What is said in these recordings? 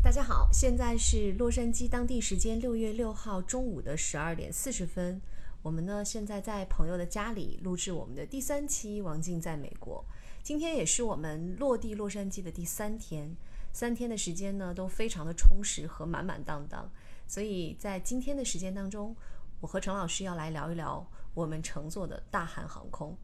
大家好，现在是洛杉矶当地时间六月六号中午的十二点四十分。我们呢现在在朋友的家里录制我们的第三期《王静在美国》。今天也是我们落地洛杉矶的第三天，三天的时间呢都非常的充实和满满当当。所以在今天的时间当中，我和陈老师要来聊一聊我们乘坐的大韩航空。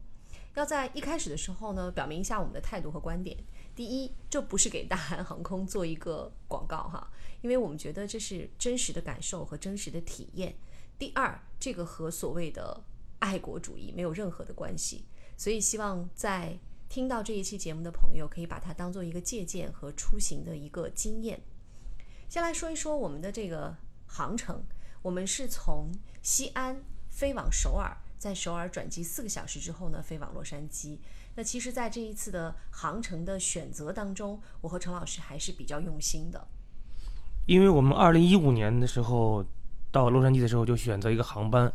要在一开始的时候呢，表明一下我们的态度和观点。第一，这不是给大韩航空做一个广告哈，因为我们觉得这是真实的感受和真实的体验。第二，这个和所谓的爱国主义没有任何的关系，所以希望在听到这一期节目的朋友可以把它当做一个借鉴和出行的一个经验。先来说一说我们的这个航程，我们是从西安飞往首尔。在首尔转机四个小时之后呢，飞往洛杉矶。那其实，在这一次的航程的选择当中，我和陈老师还是比较用心的。因为我们二零一五年的时候到洛杉矶的时候就选择一个航班，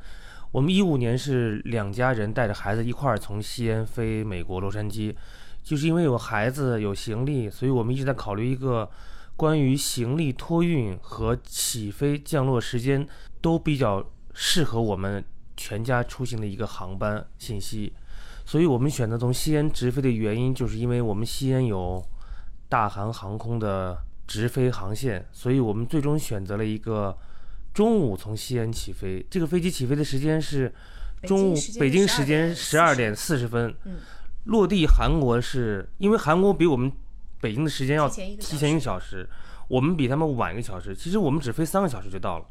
我们一五年是两家人带着孩子一块儿从西安飞美国洛杉矶，就是因为有孩子有行李，所以我们一直在考虑一个关于行李托运和起飞降落时间都比较适合我们。全家出行的一个航班信息，所以我们选择从西安直飞的原因，就是因为我们西安有大韩航空的直飞航线，所以我们最终选择了一个中午从西安起飞。这个飞机起飞的时间是中午北京时间十二点四十分，落地韩国是因为韩国比我们北京的时间要提前一个小时，我们比他们晚一个小时，其实我们只飞三个小时就到了。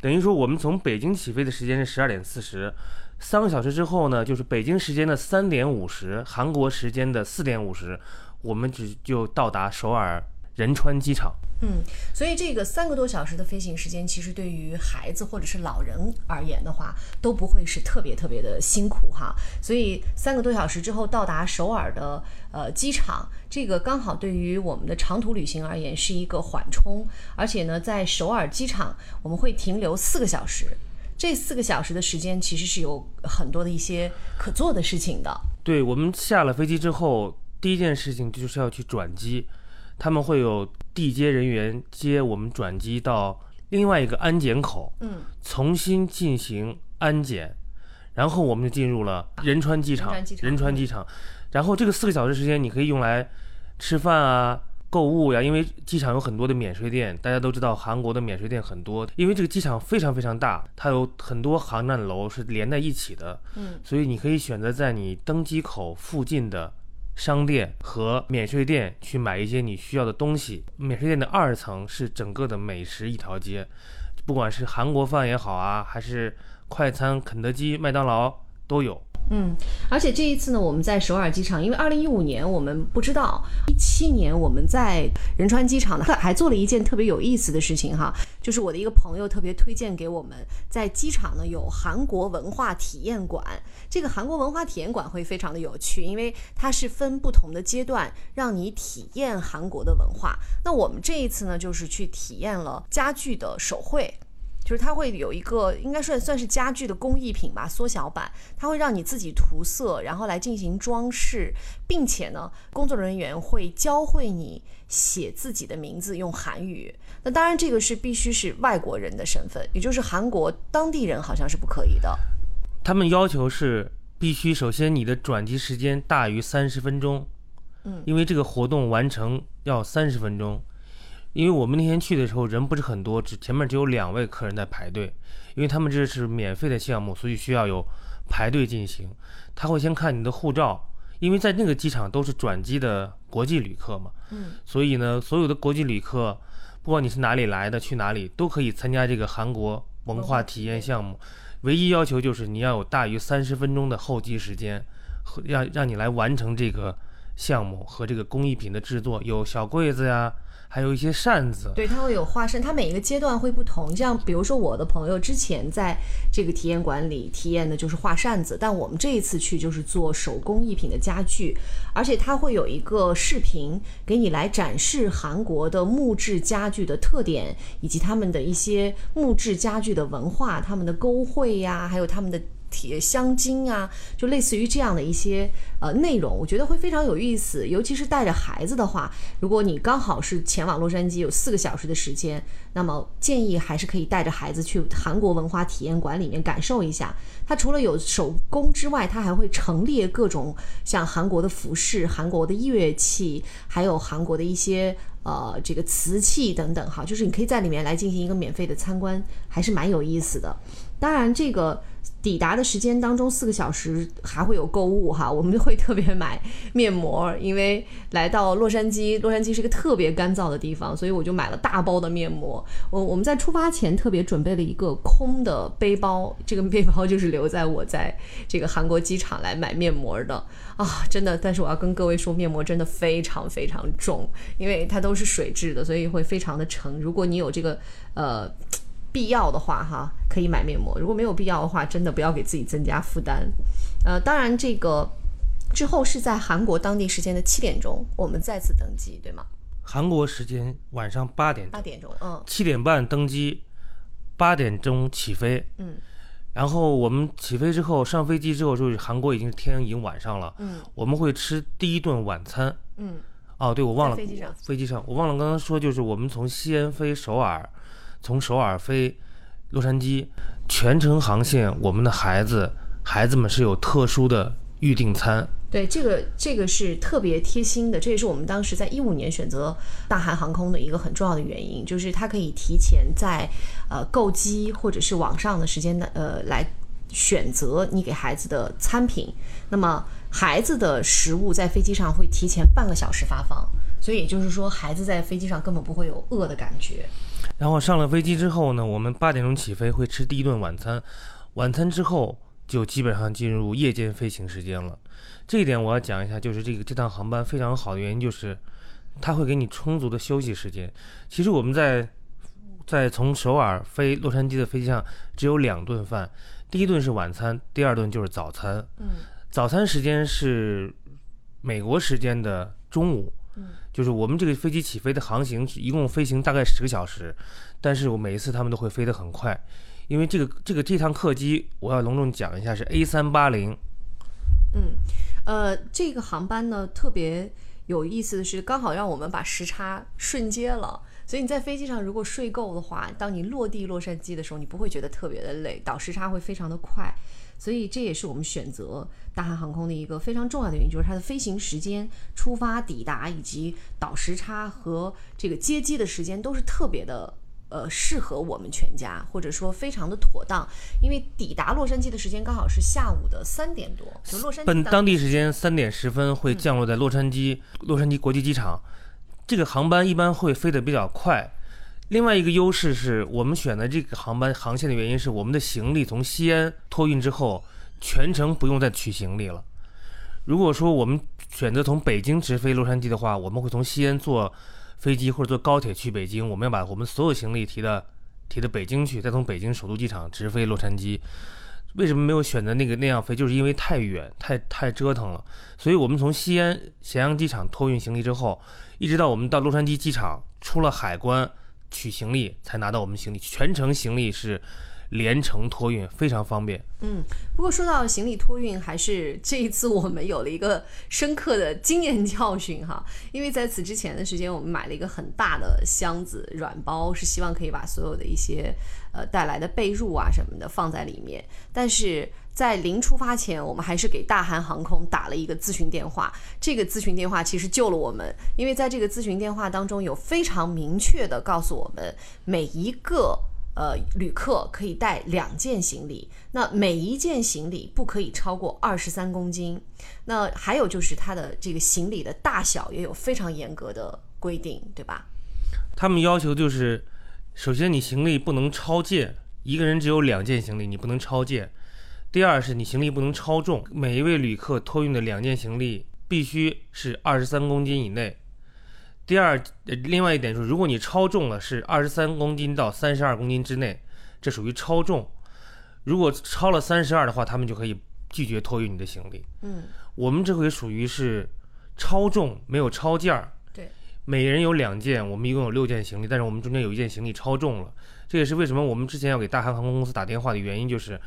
等于说，我们从北京起飞的时间是十二点四十，三个小时之后呢，就是北京时间的三点五十，韩国时间的四点五十，我们只就到达首尔仁川机场。嗯，所以这个三个多小时的飞行时间，其实对于孩子或者是老人而言的话，都不会是特别特别的辛苦哈。所以三个多小时之后到达首尔的呃机场，这个刚好对于我们的长途旅行而言是一个缓冲。而且呢，在首尔机场我们会停留四个小时，这四个小时的时间其实是有很多的一些可做的事情的。对我们下了飞机之后，第一件事情就是要去转机。他们会有地接人员接我们转机到另外一个安检口，嗯，重新进行安检，然后我们就进入了仁川机场。仁川机场，然后这个四个小时时间你可以用来吃饭啊、购物呀，因为机场有很多的免税店。大家都知道韩国的免税店很多，因为这个机场非常非常大，它有很多航站楼是连在一起的，嗯，所以你可以选择在你登机口附近的。商店和免税店去买一些你需要的东西。免税店的二层是整个的美食一条街，不管是韩国饭也好啊，还是快餐，肯德基、麦当劳都有。嗯，而且这一次呢，我们在首尔机场，因为二零一五年我们不知道，一七年我们在仁川机场呢，还做了一件特别有意思的事情哈，就是我的一个朋友特别推荐给我们，在机场呢有韩国文化体验馆。这个韩国文化体验馆会非常的有趣，因为它是分不同的阶段让你体验韩国的文化。那我们这一次呢，就是去体验了家具的手绘。就是它会有一个，应该算算是家具的工艺品吧，缩小版。它会让你自己涂色，然后来进行装饰，并且呢，工作人员会教会你写自己的名字，用韩语。那当然，这个是必须是外国人的身份，也就是韩国当地人好像是不可以的。他们要求是必须，首先你的转机时间大于三十分钟，嗯，因为这个活动完成要三十分钟。因为我们那天去的时候人不是很多，只前面只有两位客人在排队，因为他们这是免费的项目，所以需要有排队进行。他会先看你的护照，因为在那个机场都是转机的国际旅客嘛，嗯，所以呢，所有的国际旅客，不管你是哪里来的，去哪里都可以参加这个韩国文化体验项目。唯一要求就是你要有大于三十分钟的候机时间，和让让你来完成这个项目和这个工艺品的制作，有小柜子呀。还有一些扇子，对，它会有花扇，它每一个阶段会不同。像比如说我的朋友之前在这个体验馆里体验的就是画扇子，但我们这一次去就是做手工艺品的家具，而且它会有一个视频给你来展示韩国的木质家具的特点，以及他们的一些木质家具的文化，他们的勾绘呀，还有他们的。铁香精啊，就类似于这样的一些呃内容，我觉得会非常有意思。尤其是带着孩子的话，如果你刚好是前往洛杉矶有四个小时的时间，那么建议还是可以带着孩子去韩国文化体验馆里面感受一下。它除了有手工之外，它还会陈列各种像韩国的服饰、韩国的乐器，还有韩国的一些呃这个瓷器等等哈，就是你可以在里面来进行一个免费的参观，还是蛮有意思的。当然这个。抵达的时间当中四个小时还会有购物哈，我们会特别买面膜，因为来到洛杉矶，洛杉矶是一个特别干燥的地方，所以我就买了大包的面膜。我我们在出发前特别准备了一个空的背包，这个背包就是留在我在这个韩国机场来买面膜的啊，真的。但是我要跟各位说，面膜真的非常非常重，因为它都是水质的，所以会非常的沉。如果你有这个呃。必要的话，哈，可以买面膜；如果没有必要的话，真的不要给自己增加负担。呃，当然，这个之后是在韩国当地时间的七点钟，我们再次登机，对吗？韩国时间晚上八点，八点钟，嗯，七点半登机，八点钟起飞，嗯。然后我们起飞之后，上飞机之后，就是韩国已经天已经晚上了，嗯。我们会吃第一顿晚餐，嗯。哦，对，我忘了，飞机上，飞机上，我忘了刚刚说，就是我们从西安飞首尔。从首尔飞洛杉矶，全程航线，我们的孩子孩子们是有特殊的预订餐。对，这个这个是特别贴心的，这也是我们当时在一五年选择大韩航空的一个很重要的原因，就是它可以提前在呃购机或者是网上的时间的呃来选择你给孩子的餐品。那么孩子的食物在飞机上会提前半个小时发放，所以也就是说孩子在飞机上根本不会有饿的感觉。然后上了飞机之后呢，我们八点钟起飞，会吃第一顿晚餐。晚餐之后就基本上进入夜间飞行时间了。这一点我要讲一下，就是这个这趟航班非常好的原因就是，它会给你充足的休息时间。其实我们在在从首尔飞洛杉矶的飞机上只有两顿饭，第一顿是晚餐，第二顿就是早餐。嗯，早餐时间是美国时间的中午。就是我们这个飞机起飞的航行一共飞行大概十个小时，但是我每一次他们都会飞得很快，因为这个这个这趟客机我要隆重讲一下是 A 三八零。嗯，呃，这个航班呢特别有意思的是，刚好让我们把时差瞬接了，所以你在飞机上如果睡够的话，当你落地洛杉矶的时候，你不会觉得特别的累，倒时差会非常的快。所以这也是我们选择大韩航空的一个非常重要的原因，就是它的飞行时间、出发、抵达以及倒时差和这个接机的时间都是特别的呃适合我们全家，或者说非常的妥当。因为抵达洛杉矶的时间刚好是下午的三点多，就洛杉矶本当地时间三点十分会降落在洛杉矶洛杉矶国际机场，这个航班一般会飞得比较快。另外一个优势是我们选的这个航班航线的原因是我们的行李从西安托运之后，全程不用再取行李了。如果说我们选择从北京直飞洛杉矶的话，我们会从西安坐飞机或者坐高铁去北京，我们要把我们所有行李提到提到北京去，再从北京首都机场直飞洛杉矶。为什么没有选择那个那样飞？就是因为太远，太太折腾了。所以我们从西安咸阳机场托运行李之后，一直到我们到洛杉矶机场出了海关。取行李才拿到我们行李，全程行李是连程托运，非常方便。嗯，不过说到行李托运，还是这一次我们有了一个深刻的经验教训哈。因为在此之前的时间，我们买了一个很大的箱子软包，是希望可以把所有的一些呃带来的被褥啊什么的放在里面，但是。在临出发前，我们还是给大韩航空打了一个咨询电话。这个咨询电话其实救了我们，因为在这个咨询电话当中，有非常明确的告诉我们，每一个呃旅客可以带两件行李，那每一件行李不可以超过二十三公斤。那还有就是它的这个行李的大小也有非常严格的规定，对吧？他们要求就是，首先你行李不能超件，一个人只有两件行李，你不能超件。第二是你行李不能超重，每一位旅客托运的两件行李必须是二十三公斤以内。第二，另外一点就是，如果你超重了，是二十三公斤到三十二公斤之内，这属于超重。如果超了三十二的话，他们就可以拒绝托运你的行李。嗯，我们这回属于是超重，没有超件儿。对，每人有两件，我们一共有六件行李，但是我们中间有一件行李超重了。这也是为什么我们之前要给大韩航空公司打电话的原因，就是。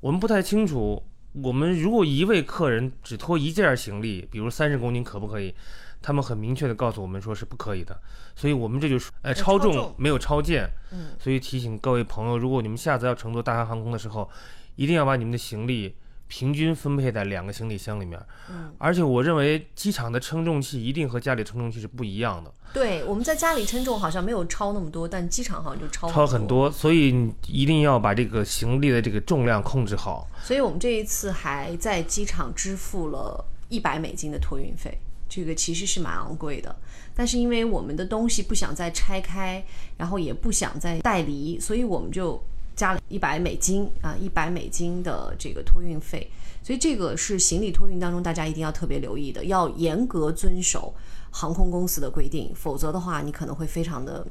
我们不太清楚，我们如果一位客人只拖一件行李，比如三十公斤，可不可以？他们很明确的告诉我们说是不可以的，所以我们这就是呃超重没有超件，嗯，所以提醒各位朋友，如果你们下次要乘坐大韩航空的时候，一定要把你们的行李平均分配在两个行李箱里面。嗯，而且我认为机场的称重器一定和家里称重器是不一样的，对，我们在家里称重好像没有超那么多，但机场好像就超超很多，所以你一定要把这个行李的这个重量控制好。所以我们这一次还在机场支付了一百美金的托运费，这个其实是蛮昂贵的。但是因为我们的东西不想再拆开，然后也不想再带离，所以我们就加了一百美金啊，一百美金的这个托运费。所以这个是行李托运当中大家一定要特别留意的，要严格遵守航空公司的规定，否则的话你可能会非常的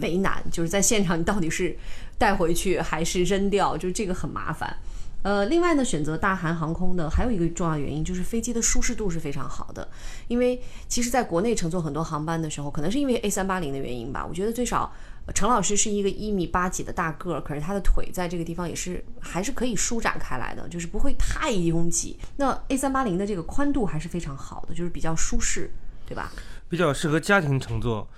为难，就是在现场你到底是带回去还是扔掉，就这个很麻烦。呃，另外呢，选择大韩航空的还有一个重要原因就是飞机的舒适度是非常好的。因为其实在国内乘坐很多航班的时候，可能是因为 A 三八零的原因吧，我觉得最少呃陈老师是一个一米八几的大个儿，可是他的腿在这个地方也是还是可以舒展开来的，就是不会太拥挤。那 A 三八零的这个宽度还是非常好的，就是比较舒适，对吧？比较适合家庭乘坐，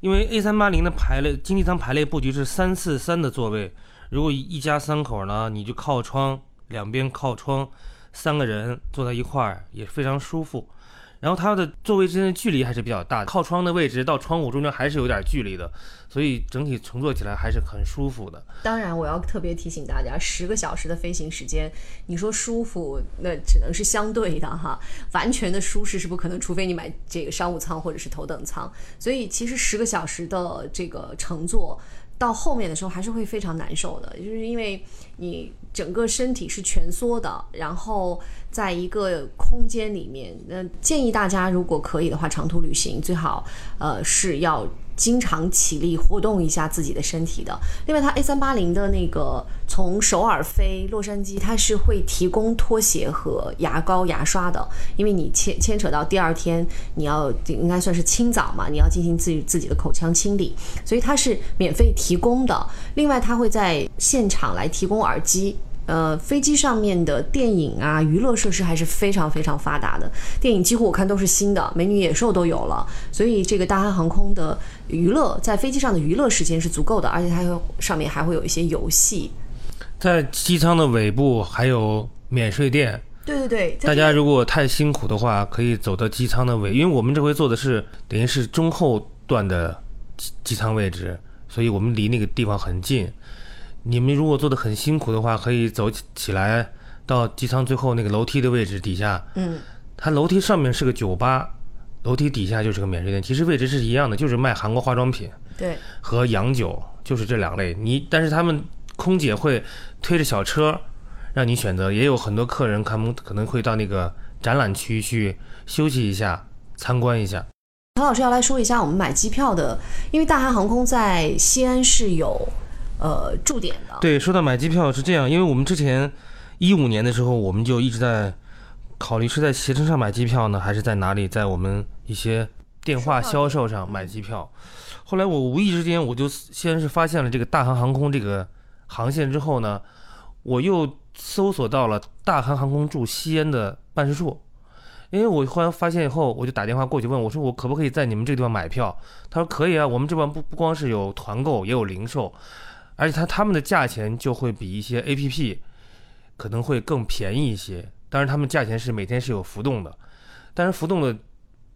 因为 A 三八零的排列经济舱排列布局是三四三的座位，如果一家三口呢，你就靠窗，两边靠窗，三个人坐在一块儿也非常舒服。然后它的座位之间的距离还是比较大的，靠窗的位置到窗户中间还是有点距离的，所以整体乘坐起来还是很舒服的。当然，我要特别提醒大家，十个小时的飞行时间，你说舒服，那只能是相对的哈，完全的舒适是不可能，除非你买这个商务舱或者是头等舱。所以，其实十个小时的这个乘坐。到后面的时候还是会非常难受的，就是因为你整个身体是蜷缩的，然后在一个空间里面。那建议大家如果可以的话，长途旅行最好呃是要经常起立活动一下自己的身体的。另外，它 A 三八零的那个从首尔飞洛杉矶，它是会提供拖鞋和牙膏、牙刷的，因为你牵牵扯到第二天你要应该算是清早嘛，你要进行自己自己的口腔清理，所以它是免费提供的。另外，它会在现场来提供耳机。呃，飞机上面的电影啊，娱乐设施还是非常非常发达的。电影几乎我看都是新的，《美女野兽》都有了。所以这个大韩航空的娱乐在飞机上的娱乐时间是足够的，而且它有上面还会有一些游戏。在机舱的尾部还有免税店，对对对，大家如果太辛苦的话，可以走到机舱的尾，因为我们这回坐的是等于是中后段的机机舱位置，所以我们离那个地方很近。你们如果坐得很辛苦的话，可以走起起来到机舱最后那个楼梯的位置底下。嗯，它楼梯上面是个酒吧，楼梯底下就是个免税店，其实位置是一样的，就是卖韩国化妆品对，和洋酒，就是这两类。你但是他们空姐会推着小车让你选择，也有很多客人他们可能会到那个展览区去休息一下、参观一下。陈老师要来说一下我们买机票的，因为大韩航空在西安是有呃驻点的。对，说到买机票是这样，因为我们之前一五年的时候，我们就一直在考虑是在携程上买机票呢，还是在哪里，在我们一些电话销售上买机票。后来我无意之间，我就先是发现了这个大韩航空这个航线之后呢，我又搜索到了大韩航空驻西安的办事处。因为我忽然发现以后，我就打电话过去问我说：“我可不可以在你们这个地方买票？”他说：“可以啊，我们这边不不光是有团购，也有零售，而且他他们的价钱就会比一些 A P P 可能会更便宜一些。当然，他们价钱是每天是有浮动的，但是浮动的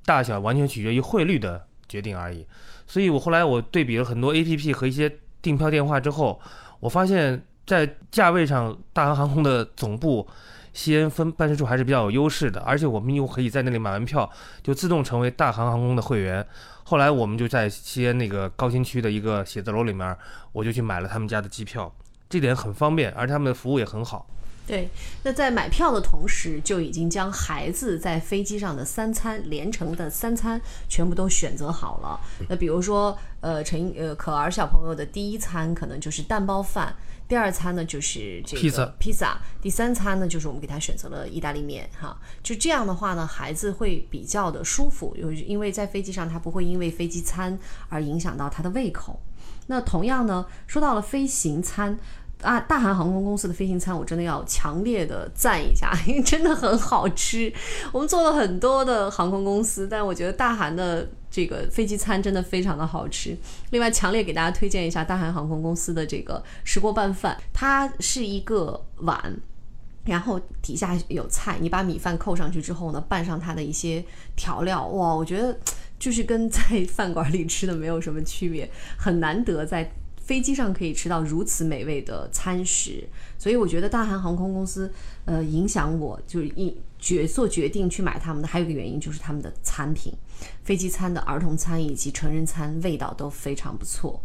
大小完全取决于汇率的决定而已。所以我后来我对比了很多 A P P 和一些订票电话之后，我发现，在价位上，大韩航空的总部西安分办事处还是比较有优势的，而且我们又可以在那里买完票就自动成为大韩航空的会员。后来我们就在西安那个高新区的一个写字楼里面，我就去买了他们家的机票，这点很方便，而且他们的服务也很好。对，那在买票的同时，就已经将孩子在飞机上的三餐连成的三餐全部都选择好了。那比如说，呃，陈呃可儿小朋友的第一餐可能就是蛋包饭，第二餐呢就是这个披萨披萨，第三餐呢就是我们给他选择了意大利面哈。就这样的话呢，孩子会比较的舒服，有因为在飞机上他不会因为飞机餐而影响到他的胃口。那同样呢，说到了飞行餐。啊，大韩航空公司的飞行餐我真的要强烈的赞一下，因为真的很好吃。我们做了很多的航空公司，但我觉得大韩的这个飞机餐真的非常的好吃。另外，强烈给大家推荐一下大韩航空公司的这个石锅拌饭，它是一个碗，然后底下有菜，你把米饭扣上去之后呢，拌上它的一些调料，哇，我觉得就是跟在饭馆里吃的没有什么区别，很难得在。飞机上可以吃到如此美味的餐食，所以我觉得大韩航空公司，呃，影响我就是一决做决定去买他们的，还有一个原因就是他们的餐品，飞机餐的儿童餐以及成人餐味道都非常不错。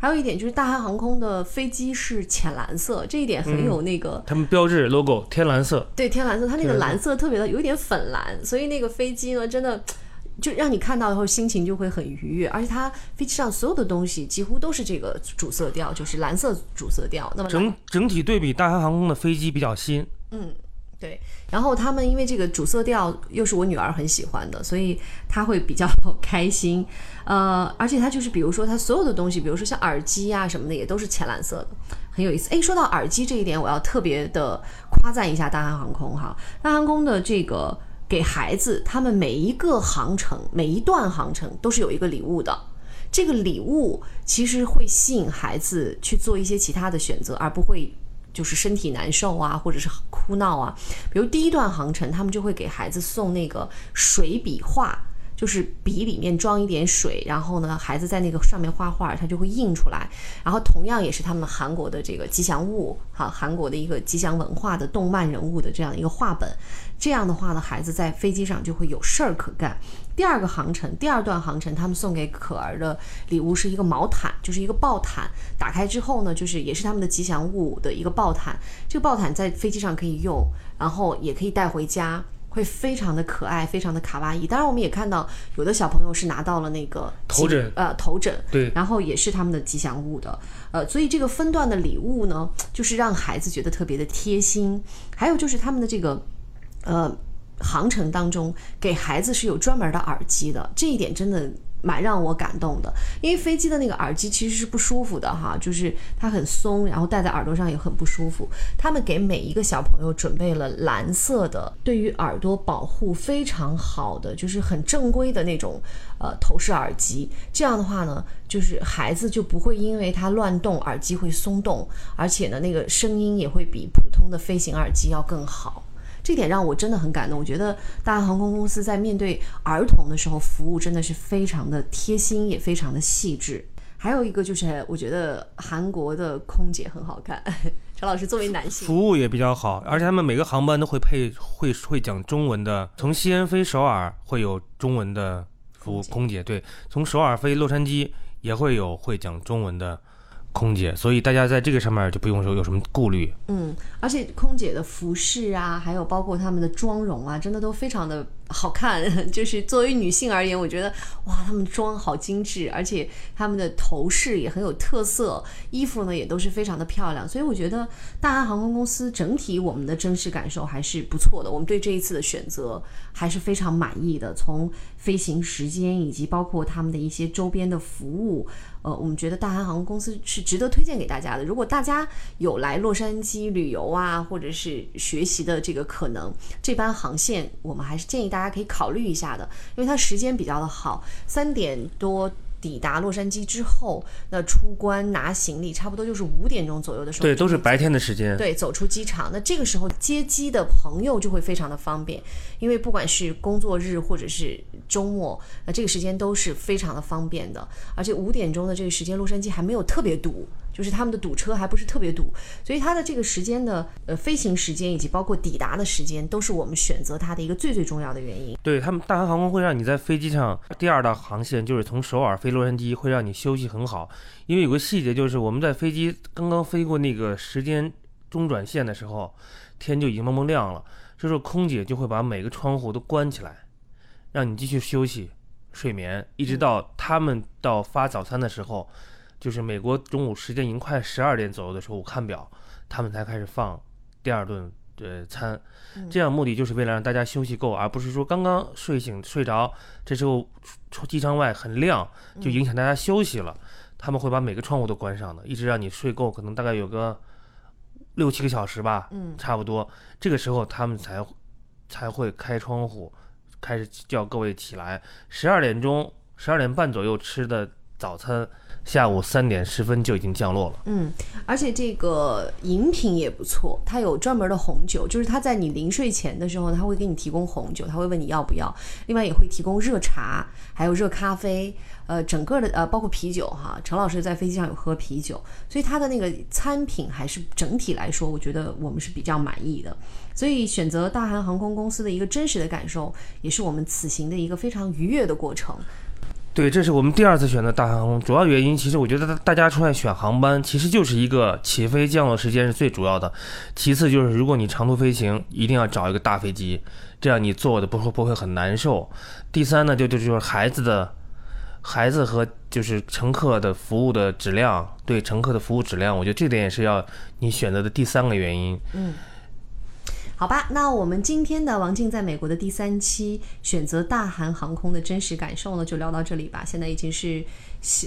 还有一点就是大韩航空的飞机是浅蓝色，这一点很有那个他们标志 logo 天蓝色，对天蓝色，它那个蓝色特别的有一点粉蓝，所以那个飞机呢真的。就让你看到以后心情就会很愉悦，而且它飞机上所有的东西几乎都是这个主色调，就是蓝色主色调。那么整整体对比，大韩航空的飞机比较新。嗯，对。然后他们因为这个主色调又是我女儿很喜欢的，所以她会比较开心。呃，而且它就是比如说它所有的东西，比如说像耳机啊什么的，也都是浅蓝色的，很有意思。哎，说到耳机这一点，我要特别的夸赞一下大韩航空哈，大韩航空的这个。给孩子，他们每一个航程、每一段航程都是有一个礼物的。这个礼物其实会吸引孩子去做一些其他的选择，而不会就是身体难受啊，或者是哭闹啊。比如第一段航程，他们就会给孩子送那个水笔画。就是笔里面装一点水，然后呢，孩子在那个上面画画，它就会印出来。然后同样也是他们韩国的这个吉祥物，哈，韩国的一个吉祥文化的动漫人物的这样一个画本。这样的话呢，孩子在飞机上就会有事儿可干。第二个航程，第二段航程，他们送给可儿的礼物是一个毛毯，就是一个抱毯。打开之后呢，就是也是他们的吉祥物的一个抱毯。这个抱毯在飞机上可以用，然后也可以带回家。会非常的可爱，非常的卡哇伊。当然，我们也看到有的小朋友是拿到了那个头枕，呃，头枕，对，然后也是他们的吉祥物的，呃，所以这个分段的礼物呢，就是让孩子觉得特别的贴心。还有就是他们的这个，呃，航程当中给孩子是有专门的耳机的，这一点真的。蛮让我感动的，因为飞机的那个耳机其实是不舒服的哈，就是它很松，然后戴在耳朵上也很不舒服。他们给每一个小朋友准备了蓝色的，对于耳朵保护非常好的，就是很正规的那种呃头饰耳机。这样的话呢，就是孩子就不会因为它乱动，耳机会松动，而且呢，那个声音也会比普通的飞行耳机要更好。这点让我真的很感动。我觉得大韩航空公司在面对儿童的时候，服务真的是非常的贴心，也非常的细致。还有一个就是，我觉得韩国的空姐很好看。陈老师作为男性，服务也比较好，而且他们每个航班都会配会会讲中文的。从西安飞首尔会有中文的服务空姐，对，从首尔飞洛杉矶也会有会讲中文的。空姐，所以大家在这个上面就不用说有什么顾虑。嗯，而且空姐的服饰啊，还有包括他们的妆容啊，真的都非常的好看。就是作为女性而言，我觉得哇，他们妆好精致，而且他们的头饰也很有特色，衣服呢也都是非常的漂亮。所以我觉得大韩航空公司整体我们的真实感受还是不错的。我们对这一次的选择还是非常满意的，从飞行时间以及包括他们的一些周边的服务。呃，我们觉得大韩航空公司是值得推荐给大家的。如果大家有来洛杉矶旅游啊，或者是学习的这个可能，这班航线我们还是建议大家可以考虑一下的，因为它时间比较的好，三点多。抵达洛杉矶之后，那出关拿行李，差不多就是五点钟左右的时候。对，都是白天的时间。对，走出机场，那这个时候接机的朋友就会非常的方便，因为不管是工作日或者是周末，那这个时间都是非常的方便的。而且五点钟的这个时间，洛杉矶还没有特别堵。就是他们的堵车还不是特别堵，所以它的这个时间的呃飞行时间以及包括抵达的时间，都是我们选择它的一个最最重要的原因。对他们，大韩航空会让你在飞机上第二道航线就是从首尔飞洛杉矶，会让你休息很好。因为有个细节就是我们在飞机刚刚飞过那个时间中转线的时候，天就已经蒙蒙亮了，这时候空姐就会把每个窗户都关起来，让你继续休息睡眠，一直到他们到发早餐的时候。就是美国中午时间已经快十二点左右的时候，我看表，他们才开始放第二顿的餐，这样目的就是为了让大家休息够，而不是说刚刚睡醒睡着，这时候机舱外很亮，就影响大家休息了。他们会把每个窗户都关上的，一直让你睡够，可能大概有个六七个小时吧，嗯差不多。这个时候他们才才会开窗户，开始叫各位起来。十二点钟、十二点半左右吃的早餐，下午三点十分就已经降落了。嗯，而且这个饮品也不错，它有专门的红酒，就是它在你临睡前的时候，它会给你提供红酒，它会问你要不要，另外也会提供热茶，还有热咖啡，呃，整个的呃包括啤酒哈。陈老师在飞机上有喝啤酒，所以它的那个餐品还是整体来说，我觉得我们是比较满意的。所以选择大韩航空公司的一个真实的感受，也是我们此行的一个非常愉悦的过程。对，这是我们第二次选择大航空，主要原因其实我觉得大大家出来选航班，其实就是一个起飞降落时间是最主要的，其次就是如果你长途飞行，一定要找一个大飞机，这样你坐的不会不会很难受。第三呢，就就就是孩子的，孩子和就是乘客的服务的质量，对乘客的服务质量，我觉得这点也是要你选择的第三个原因。好吧，那我们今天的王静在美国的第三期选择大韩航空的真实感受呢，就聊到这里吧。现在已经是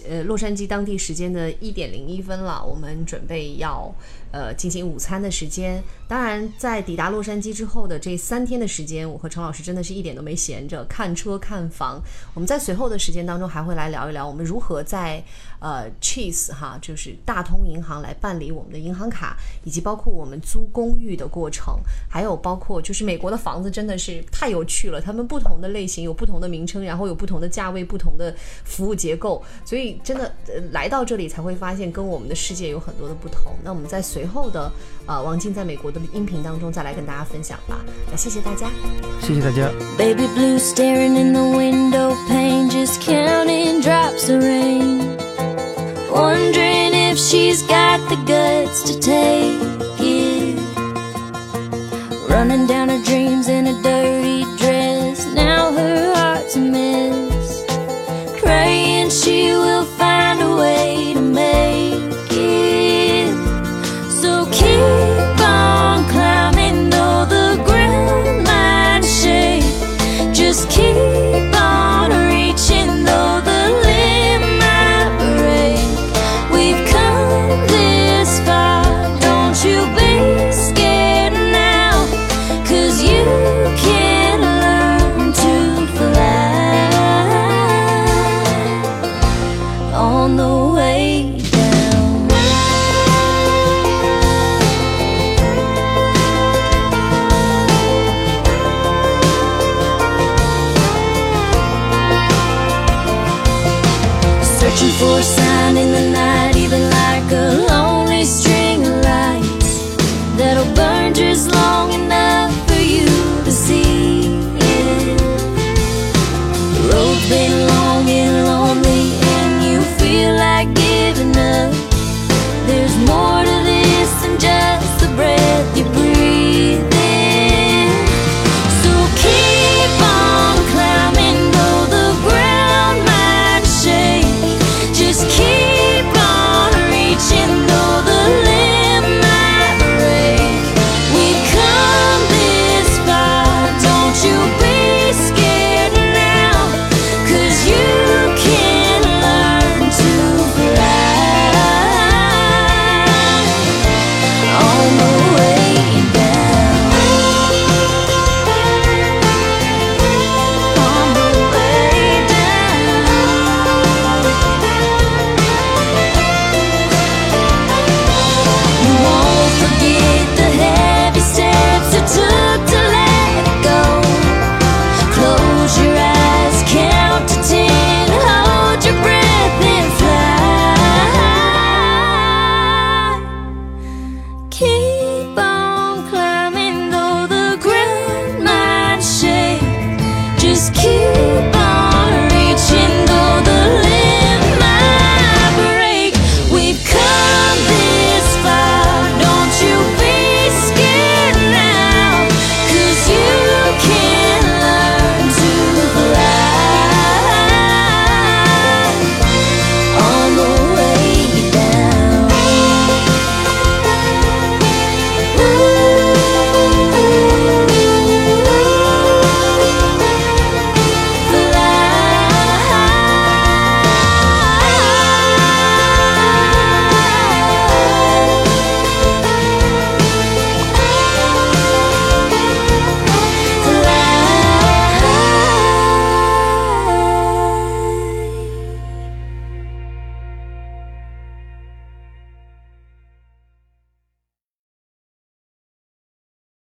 呃洛杉矶当地时间的一点零一分了，我们准备要呃进行午餐的时间。当然，在抵达洛杉矶之后的这三天的时间，我和陈老师真的是一点都没闲着，看车看房。我们在随后的时间当中还会来聊一聊我们如何在呃 Cheese 哈，就是大通银行来办理我们的银行卡，以及包括我们租公寓的过程，还有包括就是美国的房子真的是太有趣了，他们不同的类型有不同的名称，然后有不同的价位、不同的服务结构，所以真的、来到这里才会发现跟我们的世界有很多的不同。那我们在随后的呃王静在美国的音频当中再来跟大家分享吧。那谢谢大家。谢谢大家。 Baby blue staring in the window pane, just counting drops of rain. Wondering if she's got the guts to take it. Running down her dreams in a dirty dress. Now her heart's a mess. Praying